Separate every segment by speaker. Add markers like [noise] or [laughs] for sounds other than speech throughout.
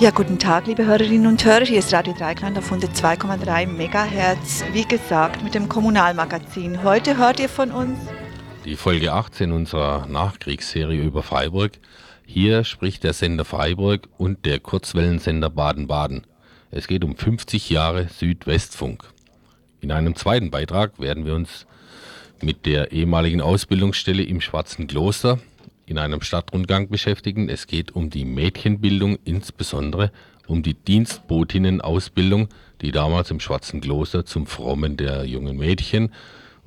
Speaker 1: Ja, guten Tag, liebe Hörerinnen und Hörer. Hier ist Radio Dreikland auf 102,3 MHz. Wie gesagt, mit dem Kommunalmagazin. Heute hört ihr von uns
Speaker 2: die Folge 18 unserer Nachkriegsserie über Freiburg. Hier spricht der Sender Freiburg und der Kurzwellensender Baden-Baden. Es geht um 50 Jahre Südwestfunk. In einem zweiten Beitrag werden wir uns mit der ehemaligen Ausbildungsstelle im Schwarzen Kloster in einem Stadtrundgang beschäftigen. Es geht um die Mädchenbildung, insbesondere um die Dienstbotinnenausbildung, die damals im Schwarzen Kloster zum Frommen der jungen Mädchen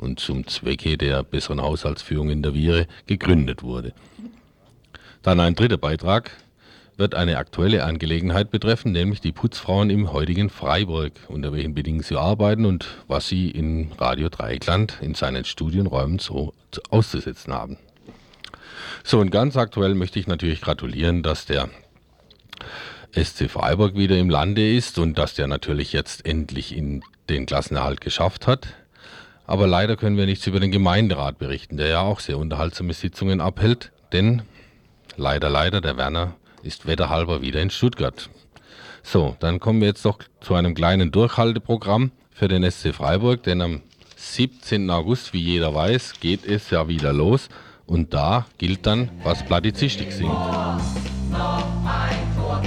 Speaker 2: und zum Zwecke der besseren Haushaltsführung in der Viere gegründet wurde. Dann ein dritter Beitrag wird eine aktuelle Angelegenheit betreffen, nämlich die Putzfrauen im heutigen Freiburg, unter welchen Bedingungen sie arbeiten und was sie in Radio Dreikland in seinen Studienräumen so auszusetzen haben. So, und ganz aktuell möchte ich natürlich gratulieren, dass der SC Freiburg wieder im Lande ist und dass der natürlich jetzt endlich in den Klassenerhalt geschafft hat. Aber leider können wir nichts über den Gemeinderat berichten, der ja auch sehr unterhaltsame Sitzungen abhält, denn leider, leider, der Werner ist wetterhalber wieder in Stuttgart. So, dann kommen wir jetzt doch zu einem kleinen Durchhalteprogramm für den SC Freiburg, denn am 17. August, wie jeder weiß, geht es ja wieder los und da gilt dann, was Platizistik singt. Noch ein Tor,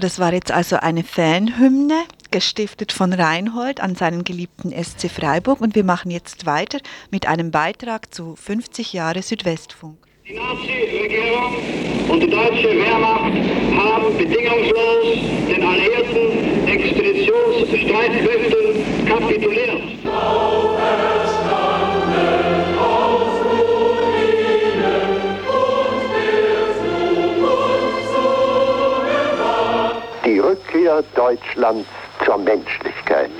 Speaker 1: Das war jetzt also eine Fanhymne, gestiftet von Reinhold an seinen geliebten SC Freiburg. Und wir machen jetzt weiter mit einem Beitrag zu 50 Jahre Südwestfunk.
Speaker 3: Die Nazi-Regierung und die deutsche Wehrmacht haben bedingungslos den alliierten Expeditionsstreitkräften kapituliert.
Speaker 4: Rückkehr Deutschlands zur Menschlichkeit.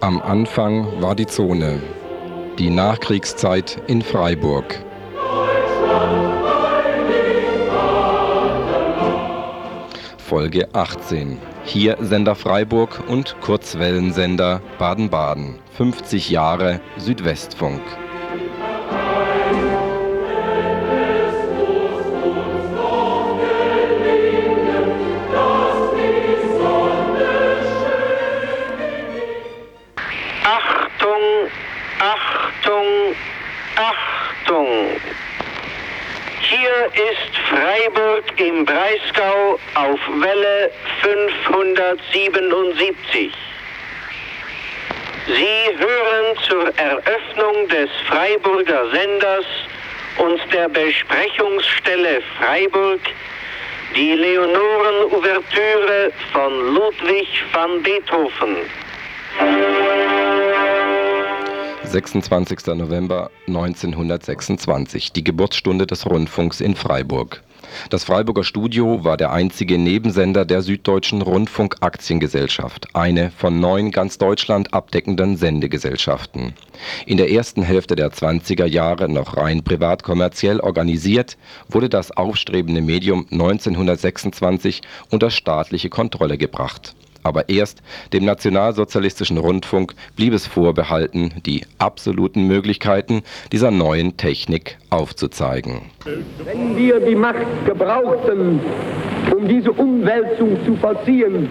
Speaker 5: Am Anfang war die Zone, die Nachkriegszeit in Freiburg. Folge 18. Hier Sender Freiburg und Kurzwellensender Baden-Baden. 50 Jahre Südwestfunk.
Speaker 3: Freiburger Senders und der Besprechungsstelle Freiburg die Leonoren-Ouvertüre von Ludwig van Beethoven.
Speaker 5: 26. November 1926, die Geburtsstunde des Rundfunks in Freiburg. Das Freiburger Studio war der einzige Nebensender der Süddeutschen Rundfunk Aktiengesellschaft, eine von neun ganz Deutschland abdeckenden Sendegesellschaften. In der ersten Hälfte der 20er Jahre noch rein privat kommerziell organisiert, wurde das aufstrebende Medium 1926 unter staatliche Kontrolle gebracht aber erst dem nationalsozialistischen Rundfunk blieb es vorbehalten, die absoluten Möglichkeiten dieser neuen Technik aufzuzeigen.
Speaker 6: Wenn wir die Macht gebrauchten, um diese Umwälzung zu vollziehen,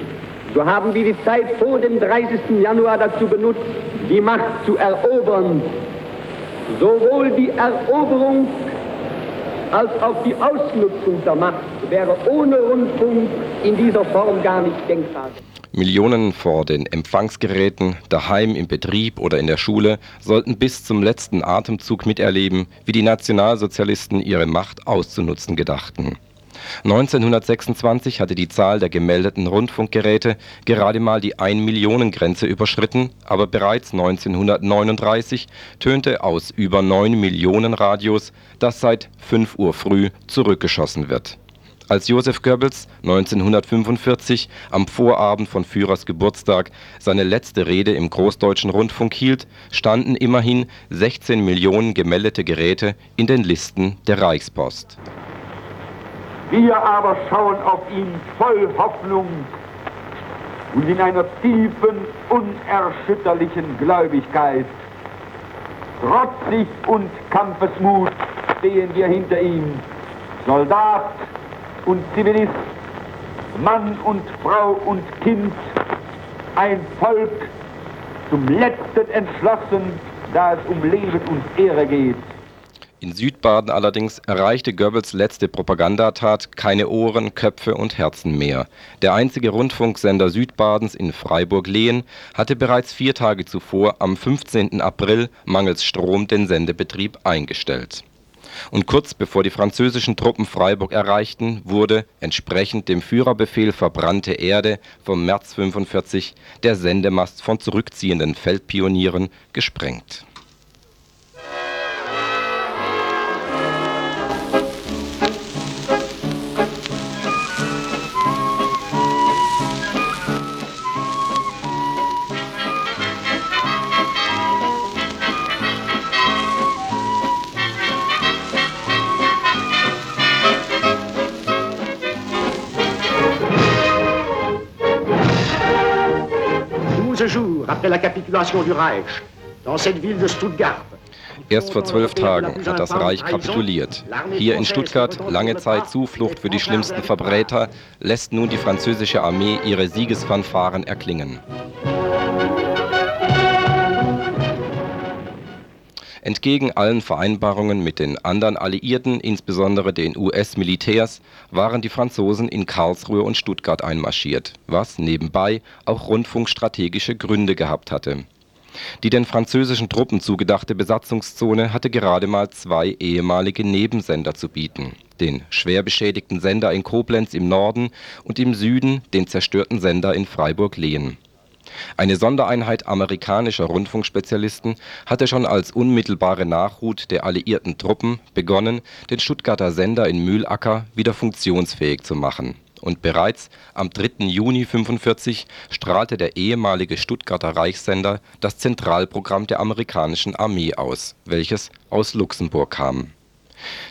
Speaker 6: so haben wir die Zeit vor dem 30. Januar dazu benutzt, die Macht zu erobern. Sowohl die Eroberung als auch die Ausnutzung der Macht wäre ohne Rundfunk in dieser Form gar nicht denkbar.
Speaker 5: Millionen vor den Empfangsgeräten, daheim im Betrieb oder in der Schule sollten bis zum letzten Atemzug miterleben, wie die Nationalsozialisten ihre Macht auszunutzen gedachten. 1926 hatte die Zahl der gemeldeten Rundfunkgeräte gerade mal die 1-Millionen-Grenze überschritten, aber bereits 1939 tönte aus über 9 Millionen Radios, dass seit 5 Uhr früh zurückgeschossen wird als Joseph Goebbels 1945 am Vorabend von Führers Geburtstag seine letzte Rede im Großdeutschen Rundfunk hielt, standen immerhin 16 Millionen gemeldete Geräte in den Listen der Reichspost.
Speaker 7: Wir aber schauen auf ihn voll Hoffnung und in einer tiefen, unerschütterlichen Gläubigkeit. Trotzig und Kampfesmut stehen wir hinter ihm. Soldat, und Zivilist, Mann und Frau und Kind, ein Volk zum letzten entschlossen, da es um Leben und Ehre geht.
Speaker 5: In Südbaden allerdings erreichte Goebbels letzte Propagandatat keine Ohren, Köpfe und Herzen mehr. Der einzige Rundfunksender Südbadens in Freiburg-Lehen hatte bereits vier Tage zuvor am 15. April mangels Strom den Sendebetrieb eingestellt und kurz bevor die französischen Truppen Freiburg erreichten, wurde, entsprechend dem Führerbefehl Verbrannte Erde vom März 45, der Sendemast von zurückziehenden Feldpionieren gesprengt
Speaker 8: après la capitulation du Reich, dans cette ville de Stuttgart.
Speaker 5: Erst vor zwölf Tagen hat das Reich kapituliert. Hier in Stuttgart, lange Zeit Zuflucht für die schlimmsten Verbräter, lässt nun die französische Armee ihre Siegesfanfaren erklingen. Entgegen allen Vereinbarungen mit den anderen Alliierten, insbesondere den US-Militärs, waren die Franzosen in Karlsruhe und Stuttgart einmarschiert, was nebenbei auch rundfunkstrategische Gründe gehabt hatte. Die den französischen Truppen zugedachte Besatzungszone hatte gerade mal zwei ehemalige Nebensender zu bieten, den schwer beschädigten Sender in Koblenz im Norden und im Süden den zerstörten Sender in Freiburg-Lehen eine Sondereinheit amerikanischer Rundfunkspezialisten hatte schon als unmittelbare Nachhut der alliierten Truppen begonnen, den Stuttgarter Sender in Mühlacker wieder funktionsfähig zu machen, und bereits am 3. Juni 1945 strahlte der ehemalige Stuttgarter Reichssender das Zentralprogramm der amerikanischen Armee aus, welches aus Luxemburg kam.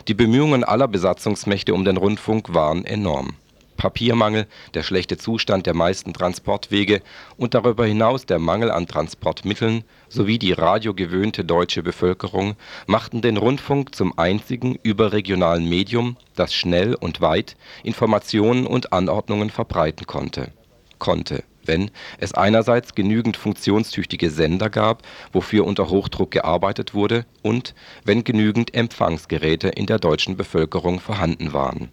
Speaker 5: Die Bemühungen aller Besatzungsmächte um den Rundfunk waren enorm Papiermangel, der schlechte Zustand der meisten Transportwege und darüber hinaus der Mangel an Transportmitteln sowie die radiogewöhnte deutsche Bevölkerung machten den Rundfunk zum einzigen überregionalen Medium, das schnell und weit Informationen und Anordnungen verbreiten konnte. Konnte, wenn es einerseits genügend funktionstüchtige Sender gab, wofür unter Hochdruck gearbeitet wurde, und wenn genügend Empfangsgeräte in der deutschen Bevölkerung vorhanden waren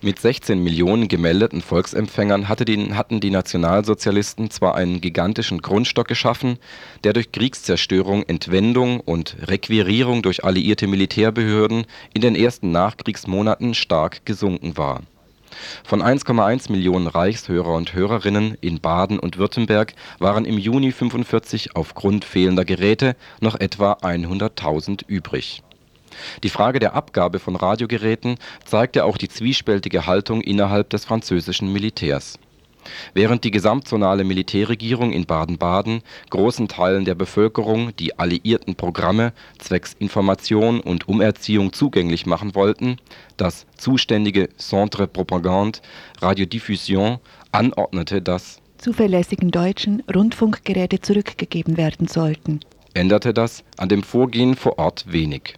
Speaker 5: mit 16 Millionen gemeldeten Volksempfängern hatten die Nationalsozialisten zwar einen gigantischen Grundstock geschaffen, der durch Kriegszerstörung, Entwendung und Requirierung durch alliierte Militärbehörden in den ersten Nachkriegsmonaten stark gesunken war. Von 1,1 Millionen Reichshörer und Hörerinnen in Baden und Württemberg waren im Juni 45 aufgrund fehlender Geräte noch etwa 100.000 übrig die Frage der Abgabe von Radiogeräten zeigte auch die zwiespältige Haltung innerhalb des französischen Militärs. Während die gesamtzonale Militärregierung in Baden-Baden großen Teilen der Bevölkerung die alliierten Programme zwecks Information und Umerziehung zugänglich machen wollten, das zuständige Centre Propagande Radiodiffusion anordnete, dass
Speaker 1: zuverlässigen deutschen Rundfunkgeräte zurückgegeben werden sollten,
Speaker 5: änderte das an dem Vorgehen vor Ort wenig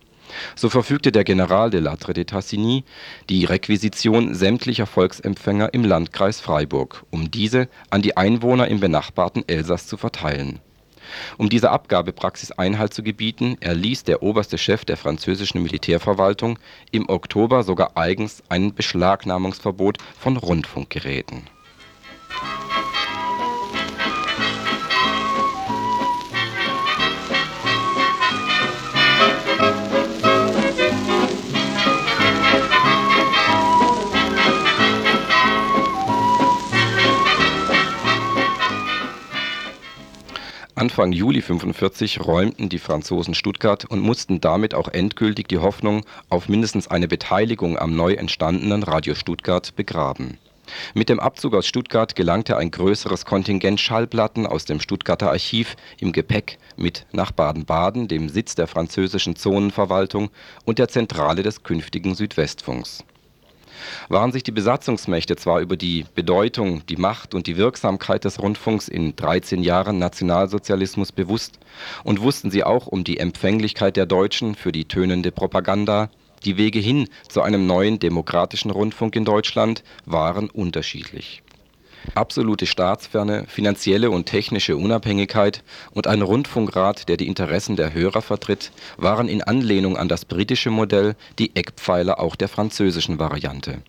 Speaker 5: so verfügte der General de Lattre de Tassigny die Requisition sämtlicher Volksempfänger im Landkreis Freiburg, um diese an die Einwohner im benachbarten Elsass zu verteilen. Um dieser Abgabepraxis Einhalt zu gebieten, erließ der oberste Chef der französischen Militärverwaltung im Oktober sogar eigens ein Beschlagnahmungsverbot von Rundfunkgeräten Anfang Juli 1945 räumten die Franzosen Stuttgart und mussten damit auch endgültig die Hoffnung auf mindestens eine Beteiligung am neu entstandenen Radio Stuttgart begraben. Mit dem Abzug aus Stuttgart gelangte ein größeres Kontingent Schallplatten aus dem Stuttgarter Archiv im Gepäck mit nach Baden-Baden, dem Sitz der französischen Zonenverwaltung und der Zentrale des künftigen Südwestfunks waren sich die Besatzungsmächte zwar über die Bedeutung, die Macht und die Wirksamkeit des Rundfunks in 13 Jahren Nationalsozialismus bewusst und wussten sie auch um die Empfänglichkeit der Deutschen für die tönende Propaganda, die Wege hin zu einem neuen demokratischen Rundfunk in Deutschland waren unterschiedlich absolute Staatsferne, finanzielle und technische Unabhängigkeit und ein Rundfunkrat, der die Interessen der Hörer vertritt, waren in Anlehnung an das britische Modell die Eckpfeiler auch der französischen Variante.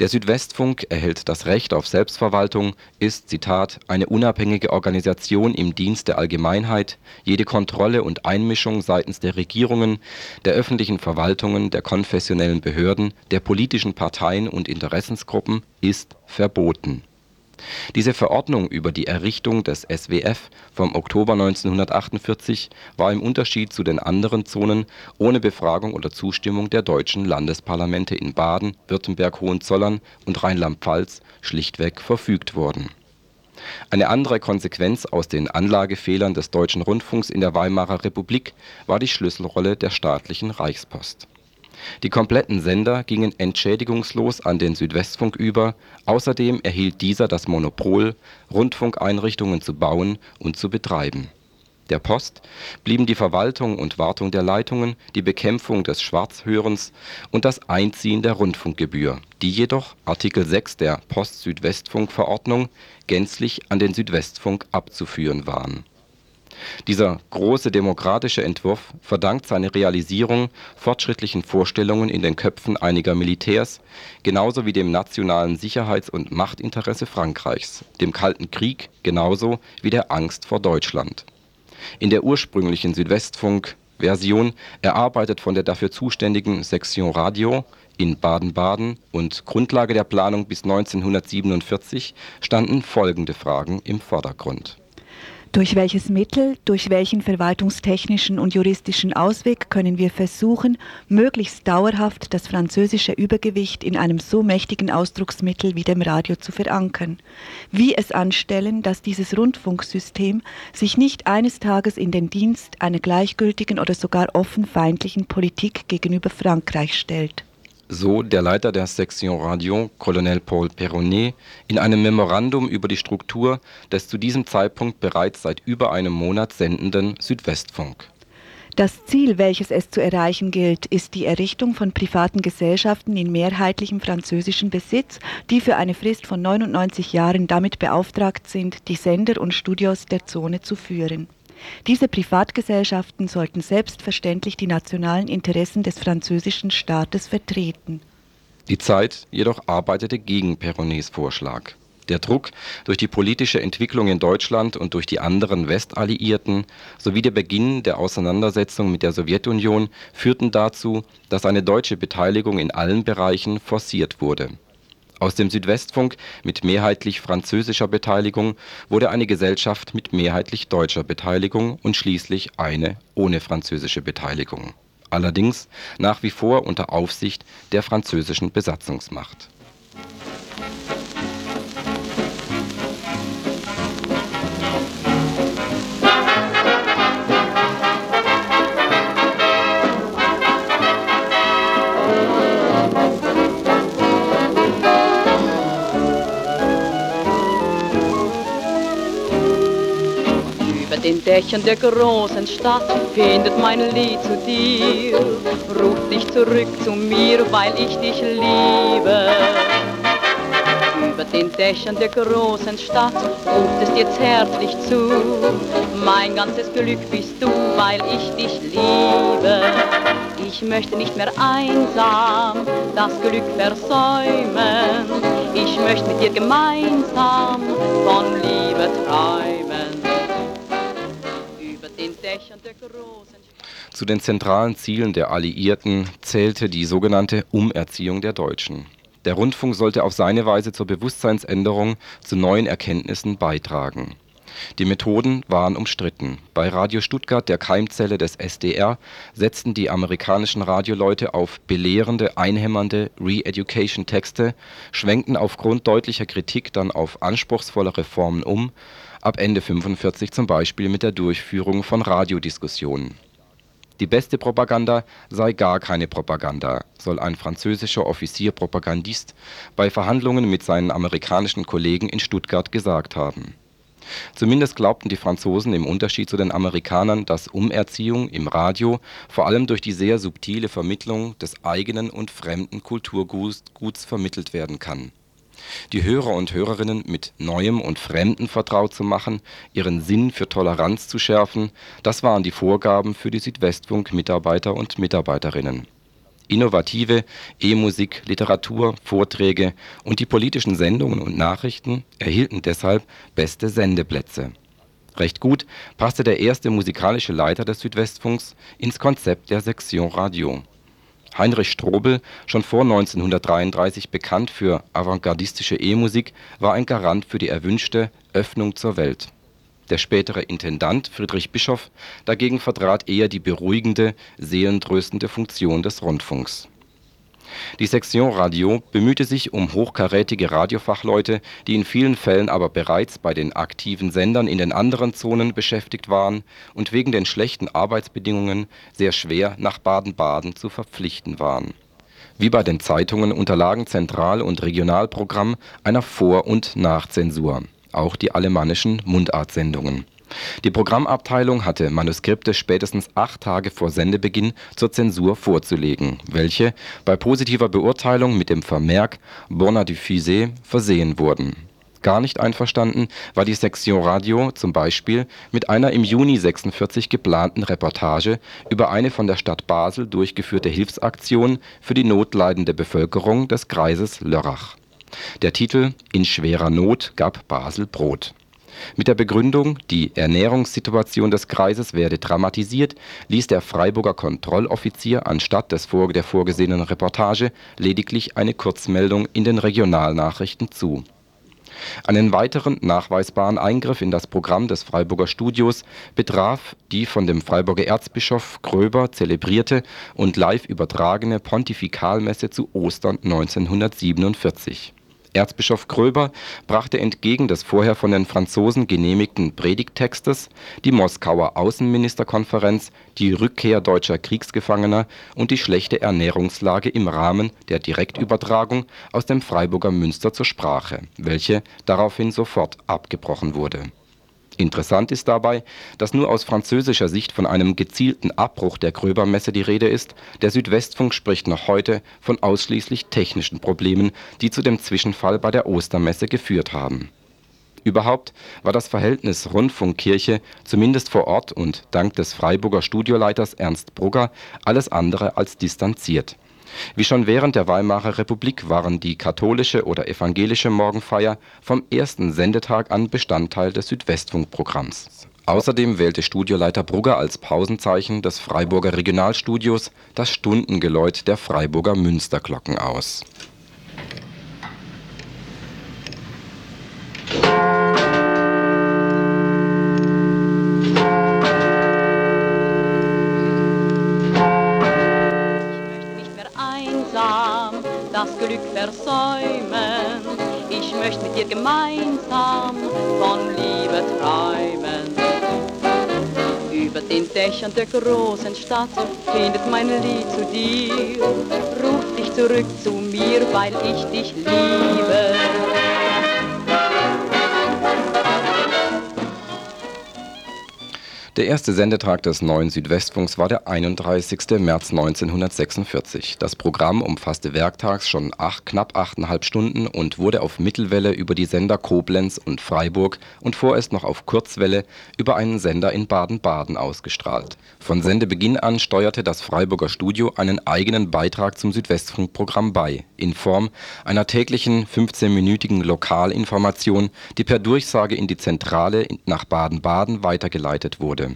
Speaker 5: Der Südwestfunk erhält das Recht auf Selbstverwaltung, ist, Zitat, eine unabhängige Organisation im Dienst der Allgemeinheit, jede Kontrolle und Einmischung seitens der Regierungen, der öffentlichen Verwaltungen, der konfessionellen Behörden, der politischen Parteien und Interessensgruppen ist verboten diese Verordnung über die Errichtung des SWF vom Oktober 1948 war im Unterschied zu den anderen Zonen ohne Befragung oder Zustimmung der deutschen Landesparlamente in Baden, Württemberg, Hohenzollern und Rheinland-Pfalz schlichtweg verfügt worden. Eine andere Konsequenz aus den Anlagefehlern des Deutschen Rundfunks in der Weimarer Republik war die Schlüsselrolle der staatlichen Reichspost die kompletten Sender gingen entschädigungslos an den Südwestfunk über, außerdem erhielt dieser das Monopol, Rundfunkeinrichtungen zu bauen und zu betreiben. der Post blieben die Verwaltung und Wartung der Leitungen, die Bekämpfung des Schwarzhörens und das Einziehen der Rundfunkgebühr, die jedoch Artikel 6 der Post-Südwestfunk-Verordnung gänzlich an den Südwestfunk abzuführen waren. Dieser große demokratische Entwurf verdankt seine Realisierung fortschrittlichen Vorstellungen in den Köpfen einiger Militärs, genauso wie dem nationalen Sicherheits und Machtinteresse Frankreichs, dem Kalten Krieg genauso wie der Angst vor Deutschland. In der ursprünglichen Südwestfunk-Version, erarbeitet von der dafür zuständigen Section Radio in Baden-Baden und Grundlage der Planung bis 1947, standen folgende Fragen im Vordergrund
Speaker 1: durch welches Mittel, durch welchen verwaltungstechnischen und juristischen Ausweg können wir versuchen, möglichst dauerhaft das französische Übergewicht in einem so mächtigen Ausdrucksmittel wie dem Radio zu verankern? Wie es anstellen, dass dieses Rundfunksystem sich nicht eines Tages in den Dienst einer gleichgültigen oder sogar offen feindlichen Politik gegenüber Frankreich stellt?
Speaker 5: So der Leiter der Section Radio, Colonel Paul Perronnet, in einem Memorandum über die Struktur des zu diesem Zeitpunkt bereits seit über einem Monat sendenden Südwestfunk.
Speaker 1: Das Ziel, welches es zu erreichen gilt, ist die Errichtung von privaten Gesellschaften in mehrheitlichem französischen Besitz, die für eine Frist von 99 Jahren damit beauftragt sind, die Sender und Studios der Zone zu führen. Diese Privatgesellschaften sollten selbstverständlich die nationalen Interessen des französischen Staates vertreten.
Speaker 5: Die Zeit jedoch arbeitete gegen Perronnets Vorschlag. Der Druck durch die politische Entwicklung in Deutschland und durch die anderen Westalliierten sowie der Beginn der Auseinandersetzung mit der Sowjetunion führten dazu, dass eine deutsche Beteiligung in allen Bereichen forciert wurde aus dem Südwestfunk mit mehrheitlich französischer Beteiligung wurde eine Gesellschaft mit mehrheitlich deutscher Beteiligung und schließlich eine ohne französische Beteiligung, allerdings nach wie vor unter Aufsicht der französischen Besatzungsmacht
Speaker 8: Dächern der großen Stadt findet mein Lied zu dir. Ruf dich zurück zu mir, weil ich dich liebe. Über den Dächern der großen Stadt ruft es dir zärtlich zu. Mein ganzes Glück bist du, weil ich dich liebe. Ich möchte nicht mehr einsam das Glück versäumen. Ich möchte mit dir gemeinsam von Liebe träumen.
Speaker 5: Zu den zentralen Zielen der Alliierten zählte die sogenannte Umerziehung der Deutschen. Der Rundfunk sollte auf seine Weise zur Bewusstseinsänderung, zu neuen Erkenntnissen beitragen. Die Methoden waren umstritten. Bei Radio Stuttgart, der Keimzelle des SDR, setzten die amerikanischen Radioleute auf belehrende, einhämmernde Re-Education-Texte, schwenkten aufgrund deutlicher Kritik dann auf anspruchsvolle Reformen um ab Ende 45 zum Beispiel mit der Durchführung von Radiodiskussionen. Die beste Propaganda sei gar keine Propaganda, soll ein französischer Offizier-Propagandist bei Verhandlungen mit seinen amerikanischen Kollegen in Stuttgart gesagt haben. Zumindest glaubten die Franzosen im Unterschied zu den Amerikanern, dass Umerziehung im Radio vor allem durch die sehr subtile Vermittlung des eigenen und fremden Kulturguts vermittelt werden kann die Hörer und Hörerinnen mit Neuem und Fremdem vertraut zu machen, ihren Sinn für Toleranz zu schärfen, das waren die Vorgaben für die Südwestfunk-Mitarbeiter und Mitarbeiterinnen. Innovative E-Musik, Literatur, Vorträge und die politischen Sendungen und Nachrichten erhielten deshalb beste Sendeplätze. Recht gut passte der erste musikalische Leiter des Südwestfunks ins Konzept der Section Radio Heinrich Strobel, schon vor 1933 bekannt für avantgardistische E-Musik, war ein Garant für die erwünschte „ Öffnung zur Welt “. Der spätere Intendant Friedrich Bischoff dagegen vertrat eher die beruhigende, seelentröstende Funktion des Rundfunks die Section Radio bemühte sich um hochkarätige Radiofachleute, die in vielen Fällen aber bereits bei den aktiven Sendern in den anderen Zonen beschäftigt waren und wegen den schlechten Arbeitsbedingungen sehr schwer nach Baden-Baden zu verpflichten waren. Wie bei den Zeitungen unterlagen Zentral und Regionalprogramm einer Vor und Nachzensur, auch die alemannischen Mundartsendungen Die Programmabteilung hatte Manuskripte spätestens acht Tage vor Sendebeginn zur Zensur vorzulegen, welche bei positiver Beurteilung mit dem Vermerk Bona diffusée versehen wurden. Gar nicht einverstanden war die Section Radio zum Beispiel mit einer im Juni 46 geplanten Reportage über eine von der Stadt Basel durchgeführte Hilfsaktion für die notleidende Bevölkerung des Kreises Lörrach. Der Titel In schwerer Not gab Basel Brot mit der Begründung, die Ernährungssituation des Kreises werde dramatisiert, ließ der Freiburger Kontrolloffizier anstatt des der vorgesehenen Reportage lediglich eine Kurzmeldung in den Regionalnachrichten zu. Einen weiteren nachweisbaren Eingriff in das Programm des Freiburger Studios betraf die von dem Freiburger Erzbischof Gröber zelebrierte und live übertragene Pontifikalmesse zu Ostern 1947 Erzbischof Gröber brachte entgegen des vorher von den Franzosen genehmigten Predigttextes die Moskauer Außenministerkonferenz, die Rückkehr deutscher Kriegsgefangener und die schlechte Ernährungslage im Rahmen der Direktübertragung aus dem Freiburger Münster zur Sprache, welche daraufhin sofort abgebrochen wurde Interessant ist dabei, dass nur aus französischer Sicht von einem gezielten Abbruch der Gröbermesse die Rede ist, der Südwestfunk spricht noch heute von ausschließlich technischen Problemen, die zu dem Zwischenfall bei der Ostermesse geführt haben. Überhaupt war das Verhältnis Rundfunkkirche zumindest vor Ort und dank des Freiburger Studioleiters Ernst Brugger alles andere als distanziert wie schon während der Weimarer Republik waren die katholische oder evangelische Morgenfeier vom ersten Sendetag an Bestandteil des Südwestfunkprogramms. Außerdem wählte Studioleiter Brugger als Pausenzeichen des Freiburger Regionalstudios das Stundengeläut der Freiburger Münsterglocken aus
Speaker 8: Glück versäumen. Ich möchte mit dir gemeinsam von Liebe träumen. Über den Dächern der großen Stadt findet mein Lied zu dir. Ruf dich zurück zu mir, weil ich dich liebe.
Speaker 5: Der erste Sendetag des neuen Südwestfunks war der 31. März 1946. Das Programm umfasste werktags schon acht, knapp achteinhalb Stunden und wurde auf Mittelwelle über die Sender Koblenz und Freiburg und vorerst noch auf Kurzwelle über einen Sender in Baden-Baden ausgestrahlt. Von Sendebeginn an steuerte das Freiburger Studio einen eigenen Beitrag zum Südwestfunkprogramm bei, in Form einer täglichen 15-minütigen Lokalinformation, die per Durchsage in die Zentrale nach Baden-Baden weitergeleitet wurde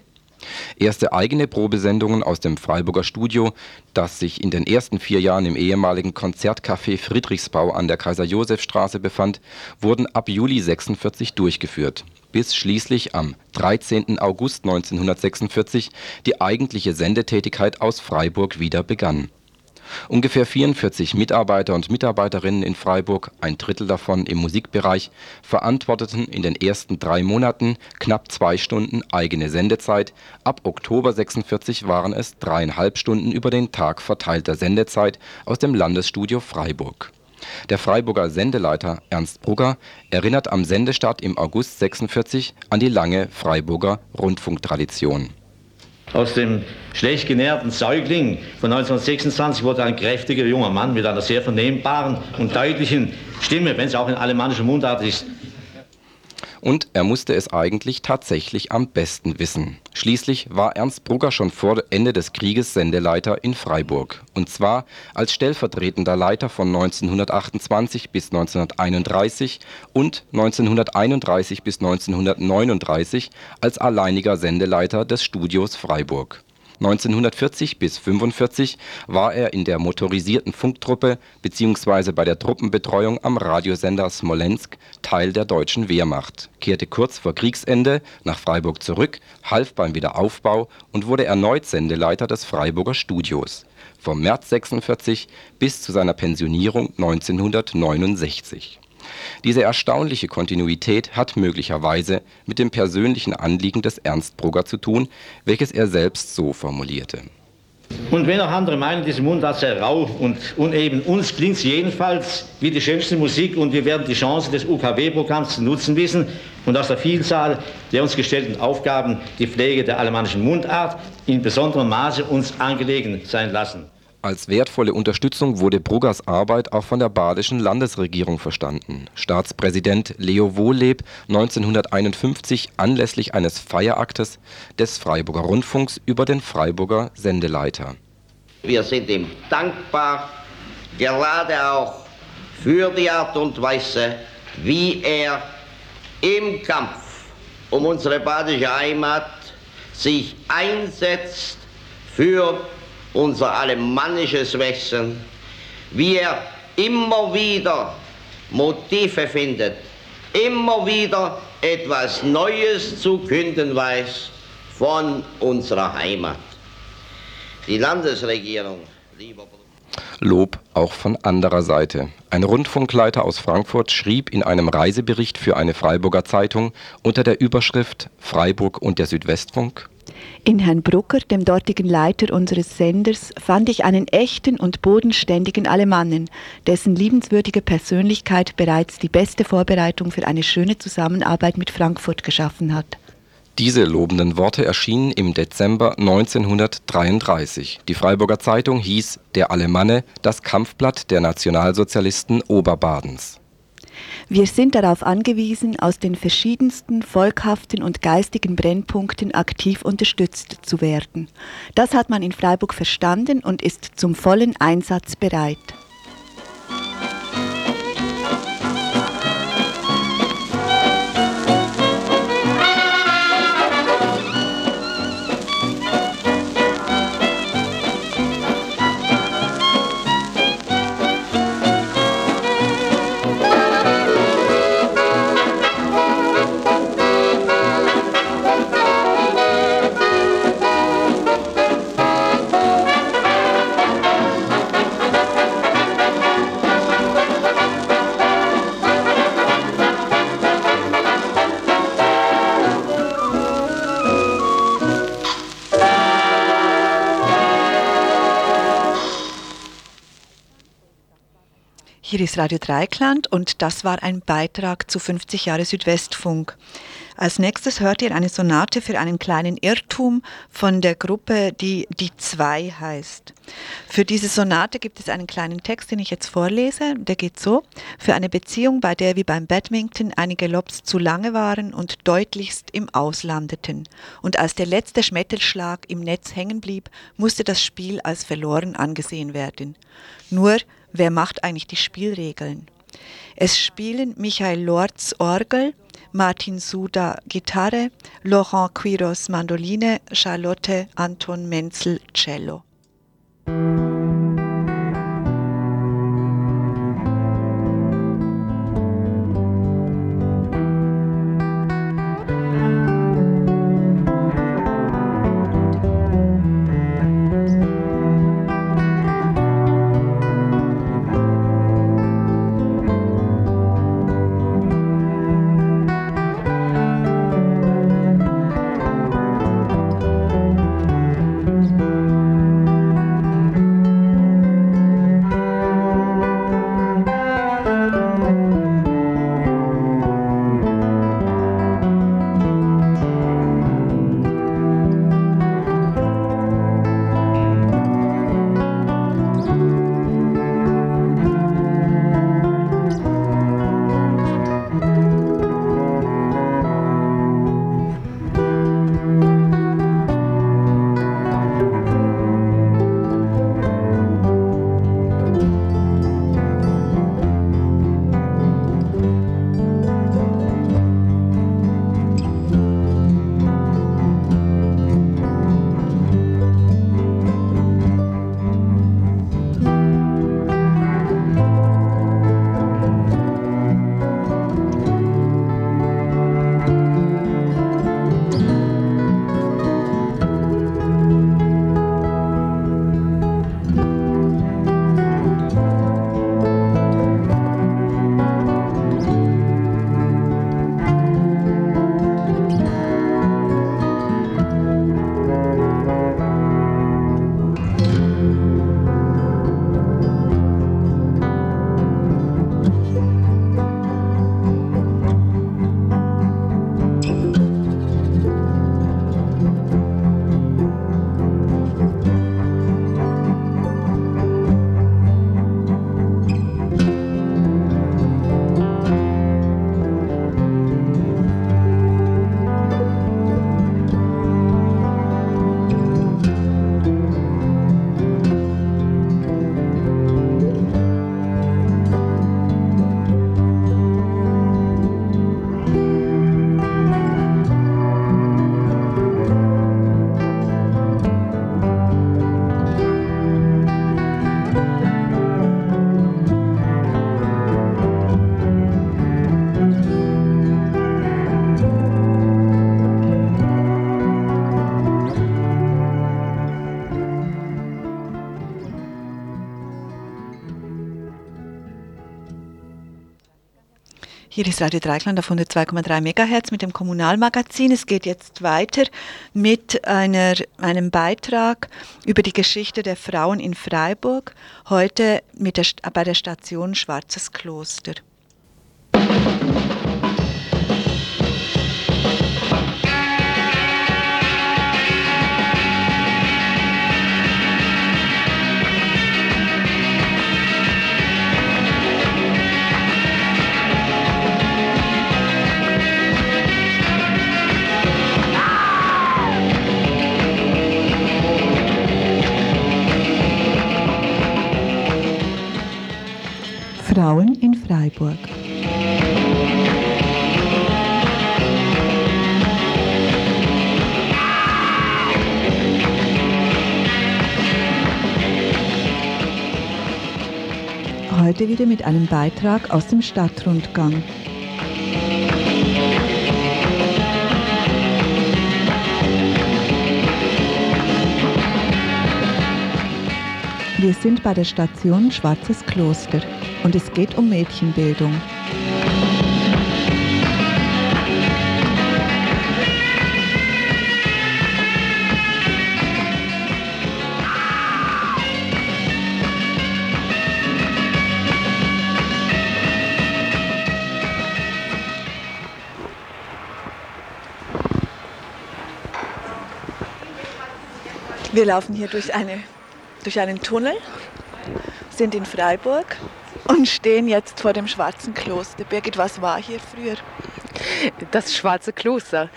Speaker 5: Erste eigene Probesendungen aus dem Freiburger Studio, das sich in den ersten vier Jahren im ehemaligen Konzertcafé Friedrichsbau an der Kaiser-Joseph-Straße befand, wurden ab Juli 46 durchgeführt, bis schließlich am 13. August 1946 die eigentliche Sendetätigkeit aus Freiburg wieder begann Ungefähr 44 Mitarbeiter und Mitarbeiterinnen in Freiburg, ein Drittel davon im Musikbereich, verantworteten in den ersten drei Monaten knapp zwei Stunden eigene Sendezeit, ab Oktober 46 waren es dreieinhalb Stunden über den Tag verteilter Sendezeit aus dem Landesstudio Freiburg. Der Freiburger Sendeleiter Ernst Brugger erinnert am Sendestart im August 46 an die lange Freiburger Rundfunktradition
Speaker 9: aus dem schlecht genährten Säugling von 1926 wurde ein kräftiger junger Mann mit einer sehr vernehmbaren und deutlichen Stimme, wenn es auch in alemannischer Mundart ist,
Speaker 5: und er musste es eigentlich tatsächlich am besten wissen. Schließlich war Ernst Brugger schon vor Ende des Krieges Sendeleiter in Freiburg. Und zwar als stellvertretender Leiter von 1928 bis 1931 und 1931 bis 1939 als alleiniger Sendeleiter des Studios Freiburg 1940 bis 45 war er in der motorisierten Funktruppe bzw. bei der Truppenbetreuung am Radiosender Smolensk Teil der Deutschen Wehrmacht, kehrte kurz vor Kriegsende nach Freiburg zurück, half beim Wiederaufbau und wurde erneut Sendeleiter des Freiburger Studios vom März 46 bis zu seiner Pensionierung 1969 diese erstaunliche Kontinuität hat möglicherweise mit dem persönlichen Anliegen des Ernst Brugger zu tun, welches er selbst so formulierte
Speaker 9: Und wenn auch andere meinen, diese Mundart sei rau und uneben, uns klingt sie jedenfalls wie die schönste Musik und wir werden die Chance des UKW-Programms zu nutzen wissen und aus der Vielzahl der uns gestellten Aufgaben die Pflege der alemannischen Mundart in besonderem Maße uns angelegen sein lassen.
Speaker 5: Als wertvolle Unterstützung wurde Bruggers Arbeit auch von der badischen Landesregierung verstanden. Staatspräsident Leo Wohlleb 1951 anlässlich eines Feieraktes des Freiburger Rundfunks über den Freiburger Sendeleiter.
Speaker 10: Wir sind ihm dankbar, gerade auch für die Art und Weise, wie er im Kampf um unsere badische Heimat sich einsetzt für unser alemannisches Wesen, wie er immer wieder Motive findet, immer wieder etwas Neues zu künden weiß von unserer Heimat. Die Landesregierung, lieber
Speaker 5: Lob auch von anderer Seite. Ein Rundfunkleiter aus Frankfurt schrieb in einem Reisebericht für eine Freiburger Zeitung unter der Überschrift Freiburg und der Südwestfunk
Speaker 1: in Herrn Brucker, dem dortigen Leiter unseres Senders, fand ich einen echten und bodenständigen Alemannen, dessen liebenswürdige Persönlichkeit bereits die beste Vorbereitung für eine schöne Zusammenarbeit mit Frankfurt geschaffen hat.
Speaker 5: Diese lobenden Worte erschienen im Dezember 1933. Die Freiburger Zeitung hieß Der Alemanne, das Kampfblatt der Nationalsozialisten Oberbadens.
Speaker 1: Wir sind darauf angewiesen, aus den verschiedensten volkhaften und geistigen Brennpunkten aktiv unterstützt zu werden. Das hat man in Freiburg verstanden und ist zum vollen Einsatz bereit. Hier ist Radio Dreikland und das war ein Beitrag zu 50 Jahre Südwestfunk. Als nächstes hört ihr eine Sonate für einen kleinen Irrtum von der Gruppe, die die Zwei heißt. Für diese Sonate gibt es einen kleinen Text, den ich jetzt vorlese. Der geht so. Für eine Beziehung, bei der wie beim Badminton einige Lobs zu lange waren und deutlichst im Auslandeten. Und als der letzte Schmettelschlag im Netz hängen blieb, musste das Spiel als verloren angesehen werden. Nur wer macht eigentlich die Spielregeln? Es spielen Michael Lorz Orgel, Martin Suda Gitarre, Laurent Quiros Mandoline, Charlotte Anton Menzel Cello. Hier ist Radio Dreikland auf 102,3 MHz mit dem Kommunalmagazin. Es geht jetzt weiter mit einer, einem Beitrag über die Geschichte der Frauen in Freiburg, heute mit der, bei der Station Schwarzes Kloster. Frauen in Freiburg. Heute wieder mit einem Beitrag aus dem Stadtrundgang. Wir sind bei der Station Schwarzes Kloster und es geht um Mädchenbildung. Wir laufen hier durch, eine, durch einen Tunnel, sind in Freiburg und stehen jetzt vor dem Schwarzen Kloster. Birgit, was war hier früher?
Speaker 11: Das Schwarze Kloster,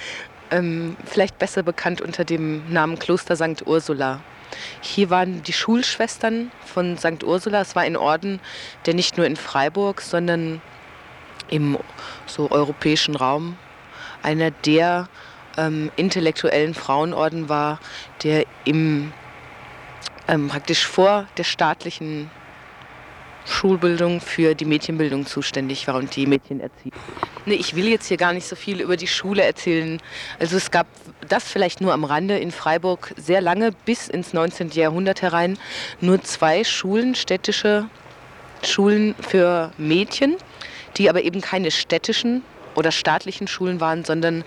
Speaker 11: ähm, vielleicht besser bekannt unter dem Namen Kloster St. Ursula. Hier waren die Schulschwestern von St. Ursula. Es war ein Orden, der nicht nur in Freiburg, sondern im so europäischen Raum einer der ähm, intellektuellen Frauenorden war, der im ähm, praktisch vor der staatlichen Schulbildung für die Mädchenbildung zuständig war und die Mädchenerziehung. Nee, ich will jetzt hier gar nicht so viel über die Schule erzählen. Also es gab das vielleicht nur am Rande in Freiburg sehr lange bis ins 19. Jahrhundert herein nur zwei Schulen, städtische Schulen für Mädchen, die aber eben keine städtischen oder staatlichen Schulen waren, sondern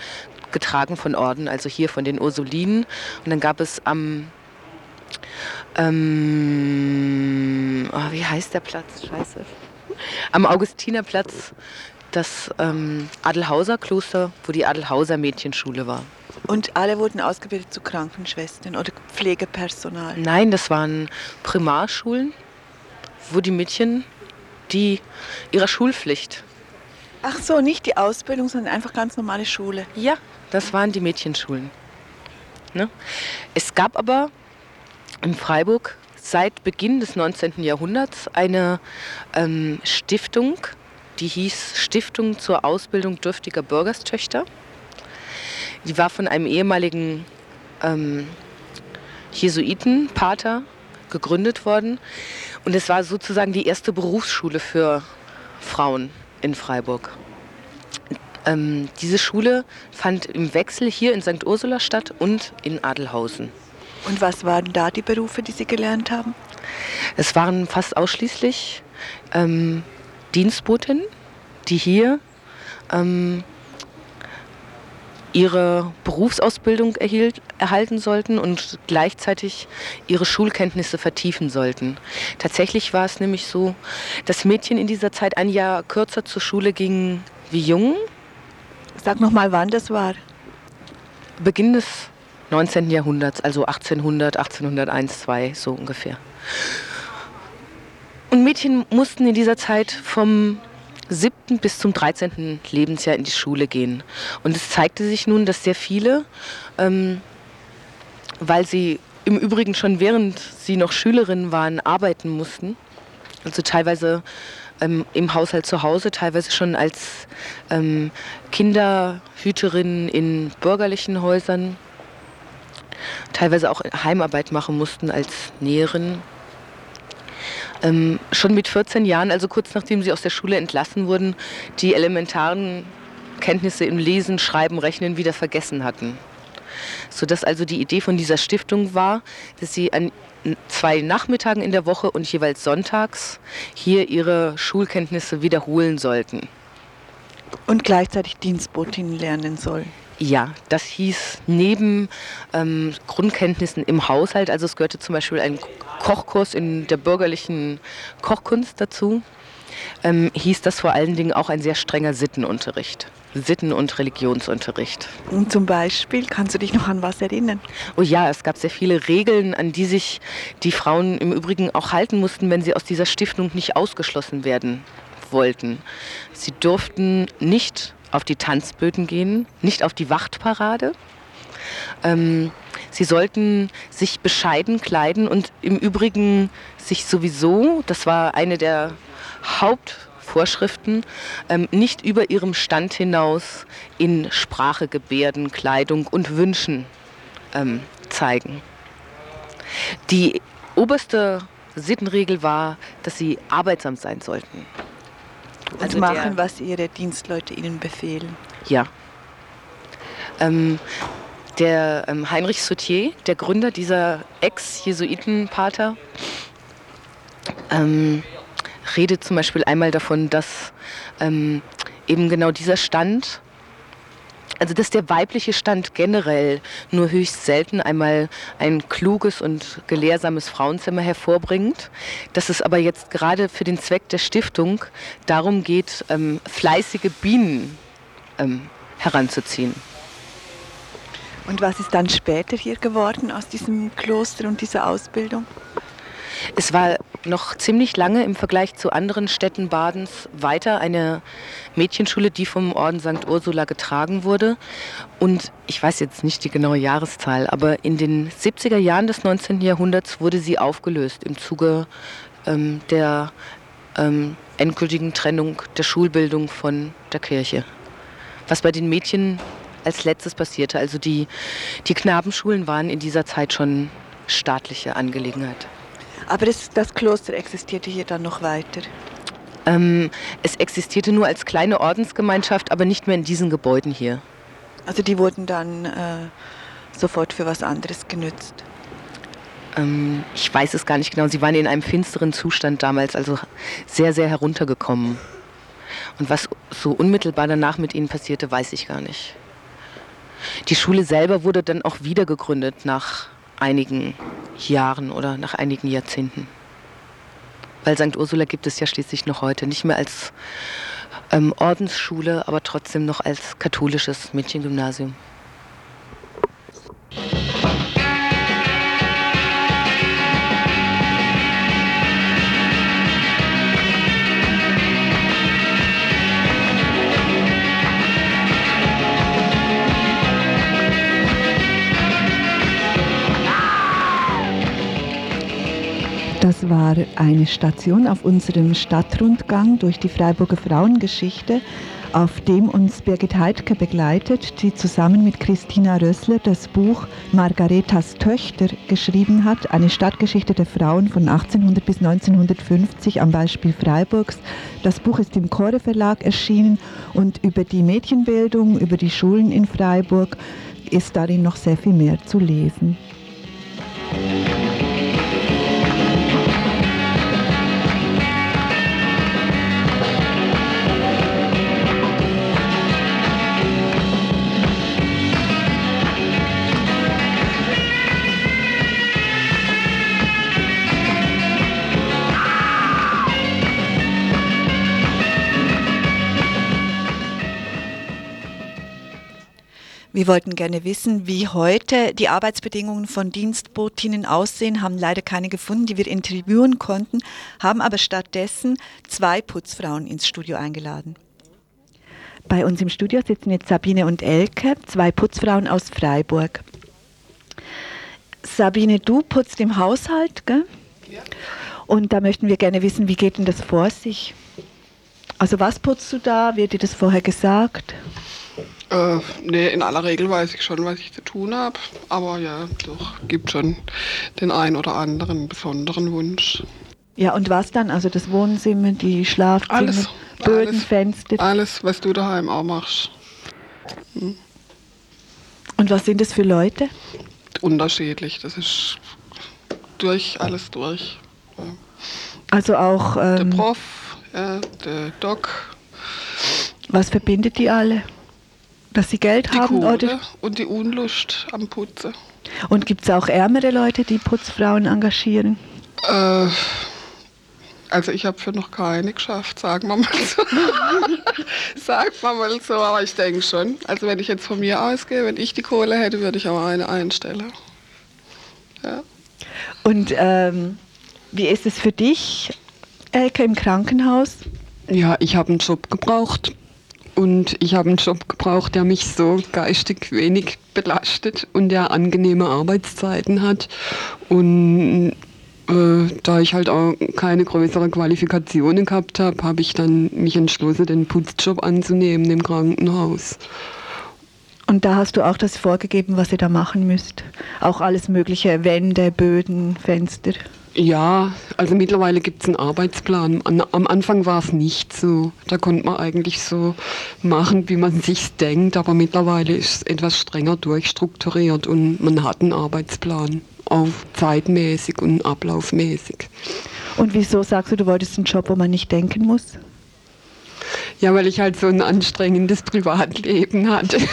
Speaker 11: getragen von Orden, also hier von den Ursulinen. Und dann gab es am ähm, oh, wie heißt der Platz? Scheiße. Am Augustinerplatz das ähm, Adelhauser Kloster, wo die Adelhauser Mädchenschule war.
Speaker 1: Und alle wurden ausgebildet zu Krankenschwestern oder Pflegepersonal?
Speaker 11: Nein, das waren Primarschulen, wo die Mädchen die ihrer Schulpflicht.
Speaker 1: Ach so, nicht die Ausbildung, sondern einfach ganz normale Schule.
Speaker 11: Ja, das waren die Mädchenschulen. Ne? Es gab aber in Freiburg seit Beginn des 19. Jahrhunderts eine ähm, Stiftung, die hieß Stiftung zur Ausbildung dürftiger Bürgerstöchter. Die war von einem ehemaligen ähm, Jesuitenpater gegründet worden. Und es war sozusagen die erste Berufsschule für Frauen in Freiburg. Ähm, diese Schule fand im Wechsel hier in St. Ursula statt und in Adelhausen.
Speaker 1: Und was waren da die Berufe, die Sie gelernt haben?
Speaker 11: Es waren fast ausschließlich ähm, Dienstbotinnen, die hier ähm, ihre Berufsausbildung erhielt, erhalten sollten und gleichzeitig ihre Schulkenntnisse vertiefen sollten. Tatsächlich war es nämlich so, dass Mädchen in dieser Zeit ein Jahr kürzer zur Schule gingen wie Jungen.
Speaker 1: Sag noch mal, wann das war.
Speaker 11: Beginn des 19. Jahrhunderts, also 1800, 1801, 2, so ungefähr. Und Mädchen mussten in dieser Zeit vom 7. bis zum 13. Lebensjahr in die Schule gehen. Und es zeigte sich nun, dass sehr viele, ähm, weil sie im Übrigen schon während sie noch Schülerinnen waren, arbeiten mussten, also teilweise ähm, im Haushalt zu Hause, teilweise schon als ähm, Kinderhüterinnen in bürgerlichen Häusern teilweise auch Heimarbeit machen mussten als Näherin. Ähm, schon mit 14 Jahren, also kurz nachdem sie aus der Schule entlassen wurden, die elementaren Kenntnisse im Lesen, Schreiben, Rechnen wieder vergessen hatten. Sodass also die Idee von dieser Stiftung war, dass sie an zwei Nachmittagen in der Woche und jeweils sonntags hier ihre Schulkenntnisse wiederholen sollten.
Speaker 1: Und gleichzeitig Dienstbotin lernen soll.
Speaker 11: Ja, das hieß neben ähm, Grundkenntnissen im Haushalt, also es gehörte zum Beispiel ein Kochkurs in der bürgerlichen Kochkunst dazu, ähm, hieß das vor allen Dingen auch ein sehr strenger Sittenunterricht. Sitten- und Religionsunterricht.
Speaker 1: Und zum Beispiel, kannst du dich noch an was erinnern?
Speaker 11: Oh ja, es gab sehr viele Regeln, an die sich die Frauen im Übrigen auch halten mussten, wenn sie aus dieser Stiftung nicht ausgeschlossen werden wollten. Sie durften nicht auf die Tanzböden gehen, nicht auf die Wachtparade. Ähm, sie sollten sich bescheiden kleiden und im Übrigen sich sowieso, das war eine der Hauptvorschriften, ähm, nicht über ihrem Stand hinaus in Sprache, Gebärden, Kleidung und Wünschen ähm, zeigen. Die oberste Sittenregel war, dass sie arbeitsam sein sollten.
Speaker 1: Und also machen, was ihre Dienstleute ihnen befehlen.
Speaker 11: Ja. Ähm, der ähm, Heinrich Sautier, der Gründer dieser Ex-Jesuitenpater, ähm, redet zum Beispiel einmal davon, dass ähm, eben genau dieser Stand also dass der weibliche Stand generell nur höchst selten einmal ein kluges und gelehrsames Frauenzimmer hervorbringt, dass es aber jetzt gerade für den Zweck der Stiftung darum geht, ähm, fleißige Bienen ähm, heranzuziehen.
Speaker 1: Und was ist dann später hier geworden aus diesem Kloster und dieser Ausbildung?
Speaker 11: Es war noch ziemlich lange im Vergleich zu anderen Städten Badens weiter eine Mädchenschule, die vom Orden St. Ursula getragen wurde. Und ich weiß jetzt nicht die genaue Jahreszahl, aber in den 70er Jahren des 19. Jahrhunderts wurde sie aufgelöst im Zuge ähm, der ähm, endgültigen Trennung der Schulbildung von der Kirche. Was bei den Mädchen als letztes passierte. Also die, die Knabenschulen waren in dieser Zeit schon staatliche Angelegenheit.
Speaker 1: Aber das, das Kloster existierte hier dann noch weiter?
Speaker 11: Ähm, es existierte nur als kleine Ordensgemeinschaft, aber nicht mehr in diesen Gebäuden hier.
Speaker 1: Also die wurden dann äh, sofort für was anderes genützt?
Speaker 11: Ähm, ich weiß es gar nicht genau. Sie waren in einem finsteren Zustand damals, also sehr, sehr heruntergekommen. Und was so unmittelbar danach mit ihnen passierte, weiß ich gar nicht. Die Schule selber wurde dann auch wieder gegründet nach einigen Jahren oder nach einigen Jahrzehnten. Weil St. Ursula gibt es ja schließlich noch heute, nicht mehr als ähm, Ordensschule, aber trotzdem noch als katholisches Mädchengymnasium.
Speaker 1: Das war eine Station auf unserem Stadtrundgang durch die Freiburger Frauengeschichte, auf dem uns Birgit Heidke begleitet, die zusammen mit Christina Rössler das Buch Margaretas Töchter geschrieben hat, eine Stadtgeschichte der Frauen von 1800 bis 1950 am Beispiel Freiburgs. Das Buch ist im Chore Verlag erschienen und über die Mädchenbildung, über die Schulen in Freiburg ist darin noch sehr viel mehr zu lesen. Wir wollten gerne wissen, wie heute die Arbeitsbedingungen von Dienstbotinnen aussehen, haben leider keine gefunden, die wir interviewen konnten, haben aber stattdessen zwei Putzfrauen ins Studio eingeladen. Bei uns im Studio sitzen jetzt Sabine und Elke, zwei Putzfrauen aus Freiburg. Sabine, du putzt im Haushalt, gell? Ja. Und da möchten wir gerne wissen, wie geht denn das vor sich? Also was putzt du da? Wird dir das vorher gesagt?
Speaker 12: Äh, nee, in aller Regel weiß ich schon, was ich zu tun habe. Aber ja, doch, gibt schon den einen oder anderen besonderen Wunsch.
Speaker 1: Ja, und was dann? Also das Wohnzimmer, die Schlafzimmer, alles, Böden,
Speaker 12: alles,
Speaker 1: Fenster?
Speaker 12: Alles, was du daheim auch machst. Hm.
Speaker 1: Und was sind das für Leute?
Speaker 12: Unterschiedlich. Das ist durch, alles durch. Ja.
Speaker 1: Also auch...
Speaker 12: Ähm, der Prof, ja, der Doc,
Speaker 1: Was verbindet die alle? Dass sie Geld
Speaker 12: Die
Speaker 1: haben
Speaker 12: Kohle
Speaker 1: oder?
Speaker 12: und die Unlust am Putzen.
Speaker 1: Und gibt es auch ärmere Leute, die Putzfrauen engagieren?
Speaker 12: Äh, also ich habe für noch keine geschafft, sagen wir mal so. [laughs] sagen wir mal so, aber ich denke schon. Also wenn ich jetzt von mir ausgehe, wenn ich die Kohle hätte, würde ich aber eine einstellen. Ja.
Speaker 1: Und ähm, wie ist es für dich, Elke, im Krankenhaus?
Speaker 13: Ja, ich habe einen Job gebraucht und ich habe einen Job gebraucht, der mich so geistig wenig belastet und der angenehme Arbeitszeiten hat. Und äh, da ich halt auch keine größeren Qualifikationen gehabt habe, habe ich dann mich entschlossen, den Putzjob anzunehmen im Krankenhaus.
Speaker 1: Und da hast du auch das vorgegeben, was ihr da machen müsst. Auch alles mögliche, Wände, Böden, Fenster.
Speaker 13: Ja, also mittlerweile gibt es einen Arbeitsplan. An, am Anfang war es nicht so. Da konnte man eigentlich so machen, wie man sich denkt, aber mittlerweile ist es etwas strenger durchstrukturiert und man hat einen Arbeitsplan, auch zeitmäßig und ablaufmäßig.
Speaker 1: Und wieso sagst du, du wolltest einen Job, wo man nicht denken muss?
Speaker 13: Ja, weil ich halt so ein anstrengendes Privatleben hatte. [laughs]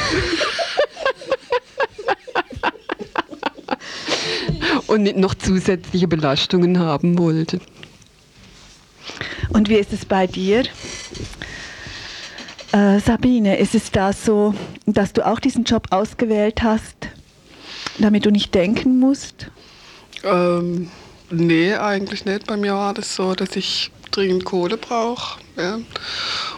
Speaker 13: und nicht noch zusätzliche Belastungen haben wollte.
Speaker 1: Und wie ist es bei dir? Äh, Sabine, ist es da so, dass du auch diesen Job ausgewählt hast, damit du nicht denken musst?
Speaker 12: Ähm, nee, eigentlich nicht. Bei mir war das so, dass ich dringend Kohle brauche. Ja.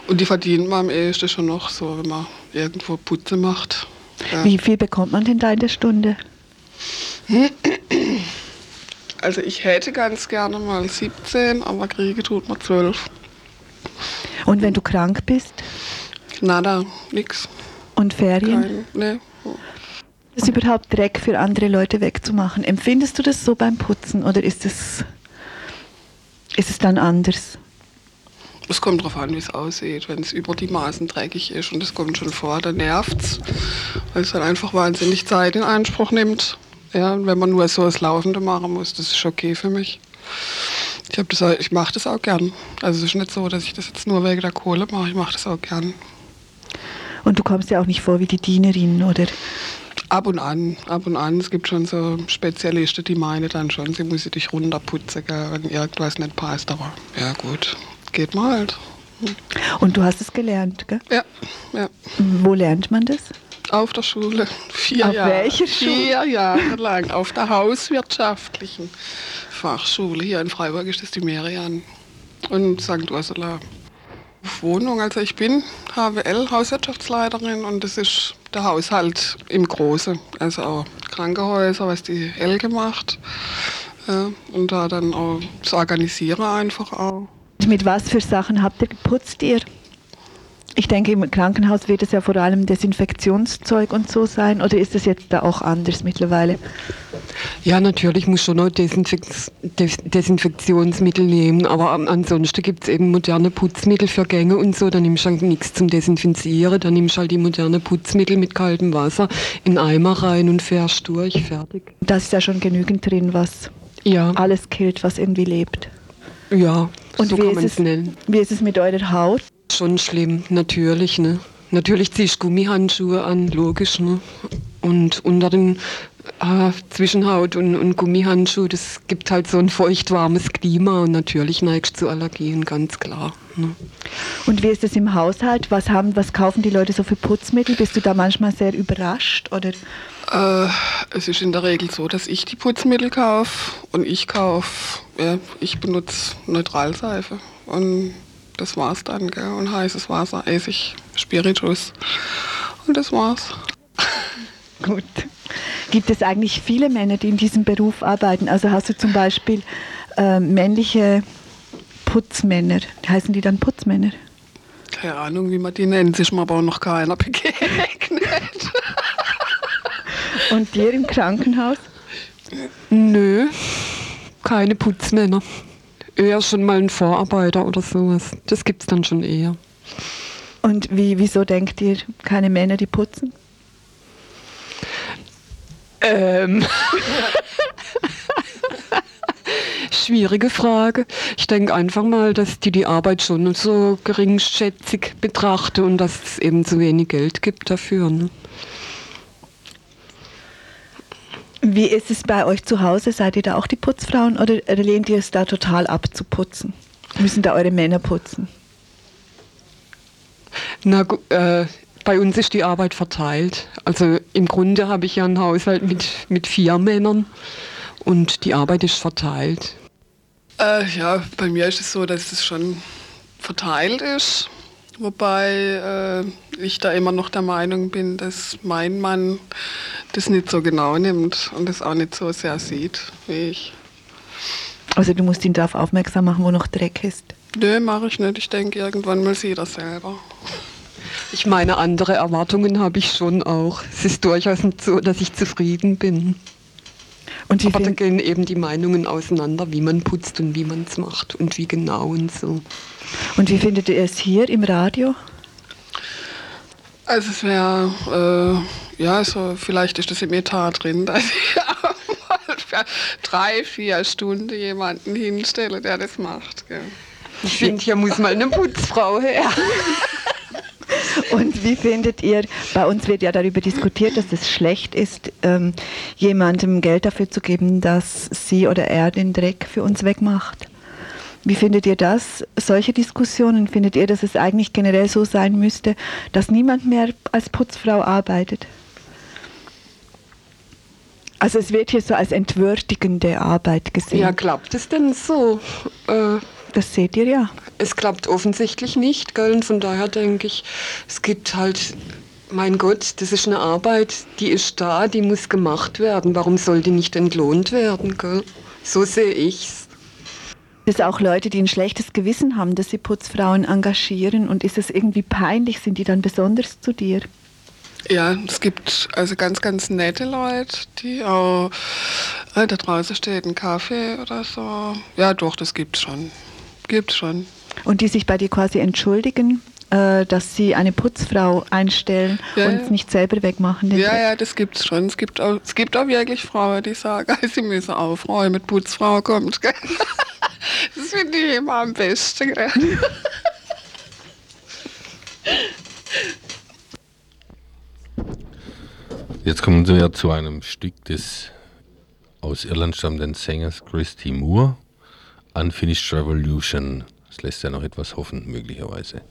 Speaker 12: Und die verdient man am ehesten schon noch so, wenn man irgendwo Putze macht. Ja.
Speaker 1: Wie viel bekommt man denn da in der Stunde?
Speaker 12: Also ich hätte ganz gerne mal 17, aber kriege tut man 12.
Speaker 1: Und wenn du krank bist
Speaker 12: Nada, nix.
Speaker 1: und Ferien?
Speaker 12: Kein, nee.
Speaker 1: Ist es überhaupt Dreck für andere Leute wegzumachen? Empfindest du das so beim Putzen oder ist es, ist es dann anders?
Speaker 12: Es kommt darauf an, wie es aussieht. Wenn es über die Maßen dreckig ist und das kommt schon vor, dann nervt's, weil es dann einfach wahnsinnig Zeit in Anspruch nimmt. Ja, wenn man nur so das Laufende machen muss, das ist okay für mich. Ich, hab das, auch- ich mache das auch gern. Also es ist nicht so, dass ich das jetzt nur wegen der Kohle mache, ich mache das auch gern.
Speaker 1: Und du kommst ja auch nicht vor wie die Dienerin, oder?
Speaker 12: Ab und an, ab und an. Es gibt schon so Spezialisten, die meinen dann schon, sie müsse dich runterputzen, gell, wenn irgendwas nicht passt. Aber ja gut, geht mal halt.
Speaker 1: Und du hast es gelernt, gell?
Speaker 12: Ja, ja.
Speaker 1: Wo lernt man das?
Speaker 12: Auf der Schule. Vier
Speaker 1: Auf
Speaker 12: Jahre.
Speaker 1: welcher Schule?
Speaker 12: Vier Jahre lang. Auf der hauswirtschaftlichen Fachschule. Hier in Freiburg ist das die Merian. Und St. Ursula. Wohnung. Also ich bin HWL, Hauswirtschaftsleiterin und das ist der Haushalt im Großen. Also auch Krankenhäuser, was die Elke macht. Und da dann auch das Organisieren einfach auch.
Speaker 1: Mit was für Sachen habt ihr geputzt ihr? Ich denke, im Krankenhaus wird es ja vor allem Desinfektionszeug und so sein. Oder ist es jetzt da auch anders mittlerweile?
Speaker 13: Ja, natürlich muss schon noch Desinfek Des Desinfektionsmittel nehmen, aber an- ansonsten gibt es eben moderne Putzmittel für Gänge und so. Da nimmst du halt nichts zum Desinfizieren, da nimmst du halt die moderne Putzmittel mit kaltem Wasser in Eimer rein und fährst durch, fertig.
Speaker 1: Da ist ja schon genügend drin, was
Speaker 13: ja.
Speaker 1: alles killt, was irgendwie lebt.
Speaker 13: Ja,
Speaker 1: Und
Speaker 13: so kann man
Speaker 1: es
Speaker 13: nennen.
Speaker 1: Wie ist es mit eurer Haut?
Speaker 13: Schon schlimm, natürlich. Ne? Natürlich ziehst du Gummihandschuhe an, logisch. Ne? Und unter den äh, Zwischenhaut und, und Gummihandschuh, das gibt halt so ein feuchtwarmes Klima und natürlich neigst du zu Allergien, ganz klar. Ne?
Speaker 1: Und wie ist es im Haushalt? Was, haben, was kaufen die Leute so für Putzmittel? Bist du da manchmal sehr überrascht? Oder?
Speaker 12: Äh, es ist in der Regel so, dass ich die Putzmittel kaufe und ich kaufe, ja, ich benutze Neutralseife und das war's dann, gell? Und heißes Wasser, Essig, Spiritus und das war's. [laughs]
Speaker 1: Gut. Gibt es eigentlich viele Männer, die in diesem Beruf arbeiten? Also hast du zum Beispiel äh, männliche Putzmänner? Heißen die dann Putzmänner?
Speaker 12: Keine Ahnung, wie man die nennt, ist mir aber auch noch keiner [laughs] begegnet.
Speaker 1: Und dir im Krankenhaus?
Speaker 13: Nö, keine Putzmänner. Eher schon mal ein Vorarbeiter oder sowas. Das gibt's dann schon eher.
Speaker 1: Und wie, wieso denkt ihr, keine Männer, die putzen?
Speaker 13: Ähm. schwierige Frage. Ich denke einfach mal, dass die die Arbeit schon so geringschätzig betrachte und dass es eben zu wenig Geld gibt dafür. Ne?
Speaker 1: Wie ist es bei euch zu Hause? Seid ihr da auch die Putzfrauen oder lehnt ihr es da total ab zu putzen? Müssen da eure Männer putzen?
Speaker 13: Na, äh, bei uns ist die Arbeit verteilt. Also im Grunde habe ich ja einen Haushalt mit, mit vier Männern und die Arbeit ist verteilt.
Speaker 12: Äh, ja, bei mir ist es so, dass es schon verteilt ist. Wobei äh, ich da immer noch der Meinung bin, dass mein Mann das nicht so genau nimmt und das auch nicht so sehr sieht wie ich.
Speaker 1: Also du musst ihn darauf aufmerksam machen, wo noch Dreck ist.
Speaker 12: Nö, mache ich nicht. Ich denke, irgendwann mal sieht er selber.
Speaker 13: Ich meine, andere Erwartungen habe ich schon auch. Es ist durchaus nicht so, dass ich zufrieden bin. Und Aber da gehen eben die Meinungen auseinander, wie man putzt und wie man es macht und wie genau und so.
Speaker 1: Und wie findet ihr es hier im Radio?
Speaker 12: Also es wäre, äh, ja, so, vielleicht ist das im Etat drin, [laughs] dass ich mal für drei, vier Stunden jemanden hinstelle, der das macht. Gell.
Speaker 13: Ich finde, hier muss mal eine Putzfrau her. [laughs]
Speaker 1: Und wie findet ihr, bei uns wird ja darüber diskutiert, dass es schlecht ist, ähm, jemandem Geld dafür zu geben, dass sie oder er den Dreck für uns wegmacht. Wie findet ihr das? Solche Diskussionen, findet ihr, dass es eigentlich generell so sein müsste, dass niemand mehr als Putzfrau arbeitet? Also es wird hier so als entwürdigende Arbeit gesehen.
Speaker 13: Ja, klappt es denn so?
Speaker 1: Äh, das seht ihr ja.
Speaker 13: Es klappt offensichtlich nicht, gell? Und von daher denke ich, es gibt halt, mein Gott, das ist eine Arbeit, die ist da, die muss gemacht werden. Warum soll die nicht entlohnt werden, gell? So sehe ich's.
Speaker 1: Es auch Leute, die ein schlechtes Gewissen haben, dass sie Putzfrauen engagieren und ist es irgendwie peinlich, sind die dann besonders zu dir?
Speaker 12: Ja, es gibt also ganz, ganz nette Leute, die auch, äh, da draußen steht ein Kaffee oder so. Ja, doch, das gibt's schon. Gibt's schon.
Speaker 1: Und die sich bei dir quasi entschuldigen, äh, dass sie eine Putzfrau einstellen ja, und es nicht selber wegmachen.
Speaker 12: ja, Dreck. ja, das gibt's schon. Es gibt, auch, es gibt auch wirklich Frauen, die sagen, [laughs] sie müssen aufräumen, mit Putzfrau kommt. [laughs] Das finde ich immer am besten. [laughs]
Speaker 14: Jetzt kommen wir zu einem Stück des aus Irland stammenden Sängers Christy Moore, Unfinished Revolution. Das lässt ja noch etwas hoffen, möglicherweise.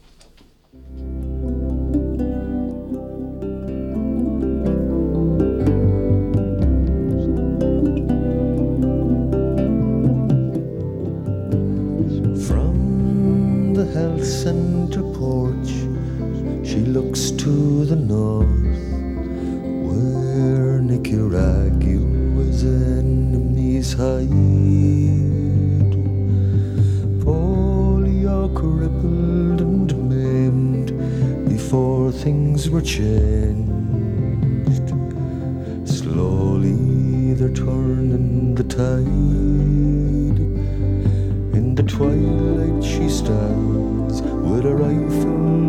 Speaker 15: From the health center porch, she looks to the north, where Nicaragua was enemies hide. Crippled and maimed before things were changed. Slowly they're turning the tide. In the twilight she stands with a rifle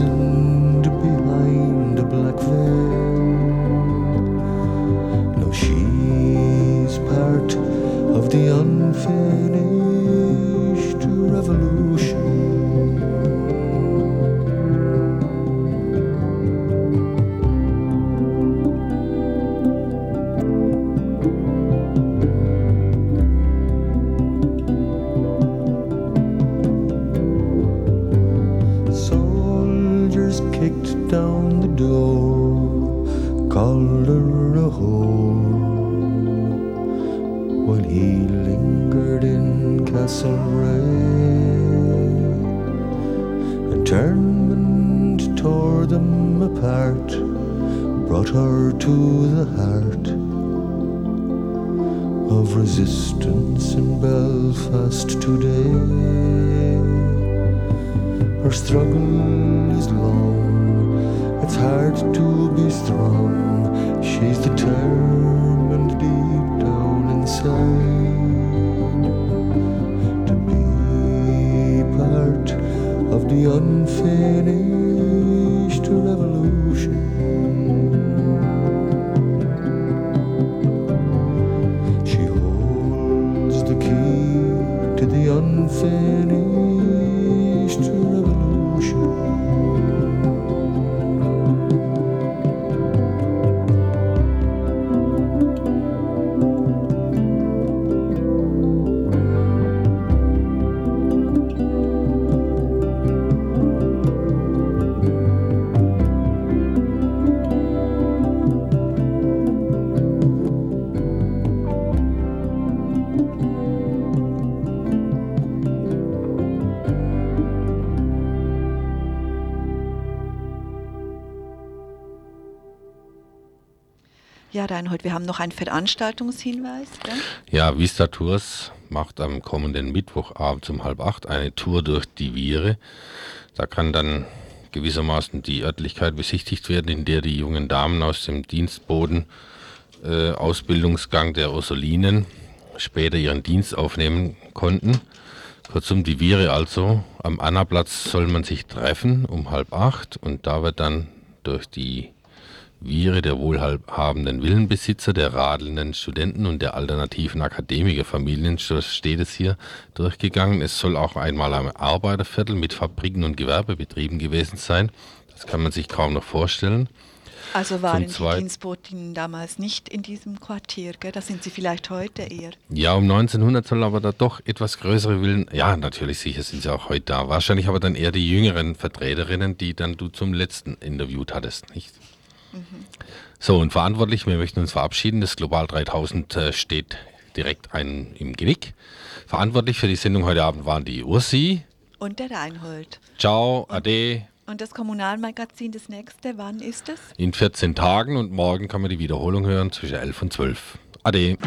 Speaker 15: And.
Speaker 1: Ja, Reinhold, wir haben noch einen Veranstaltungshinweis. Gell?
Speaker 14: Ja, Vista Tours macht am kommenden Mittwochabend um halb acht eine Tour durch die Viere. Da kann dann gewissermaßen die Örtlichkeit besichtigt werden, in der die jungen Damen aus dem Dienstboden äh, Ausbildungsgang der Ursulinen später ihren Dienst aufnehmen konnten. Kurzum, die Viere also. Am Annaplatz soll man sich treffen um halb acht und da wird dann durch die Viere der wohlhabenden Villenbesitzer, der radelnden Studenten und der alternativen Akademikerfamilien, so steht es hier, durchgegangen. Es soll auch einmal ein Arbeiterviertel mit Fabriken und Gewerbebetrieben gewesen sein. Das kann man sich kaum noch vorstellen.
Speaker 1: Also waren die Dienstbotinnen damals nicht in diesem Quartier, gell? Da sind sie vielleicht heute eher.
Speaker 14: Ja, um 1900 soll aber da doch etwas größere Villen, ja, natürlich sicher sind sie auch heute da. Wahrscheinlich aber dann eher die jüngeren Vertreterinnen, die dann du zum letzten interviewt hattest, nicht? So, und verantwortlich, wir möchten uns verabschieden. Das Global 3000 äh, steht direkt ein, im Genick. Verantwortlich für die Sendung heute Abend waren die Ursi.
Speaker 1: Und der Reinhold.
Speaker 14: Ciao, Ade.
Speaker 1: Und das Kommunalmagazin, das nächste, wann ist es?
Speaker 14: In 14 Tagen und morgen kann man die Wiederholung hören zwischen 11 und 12. Ade.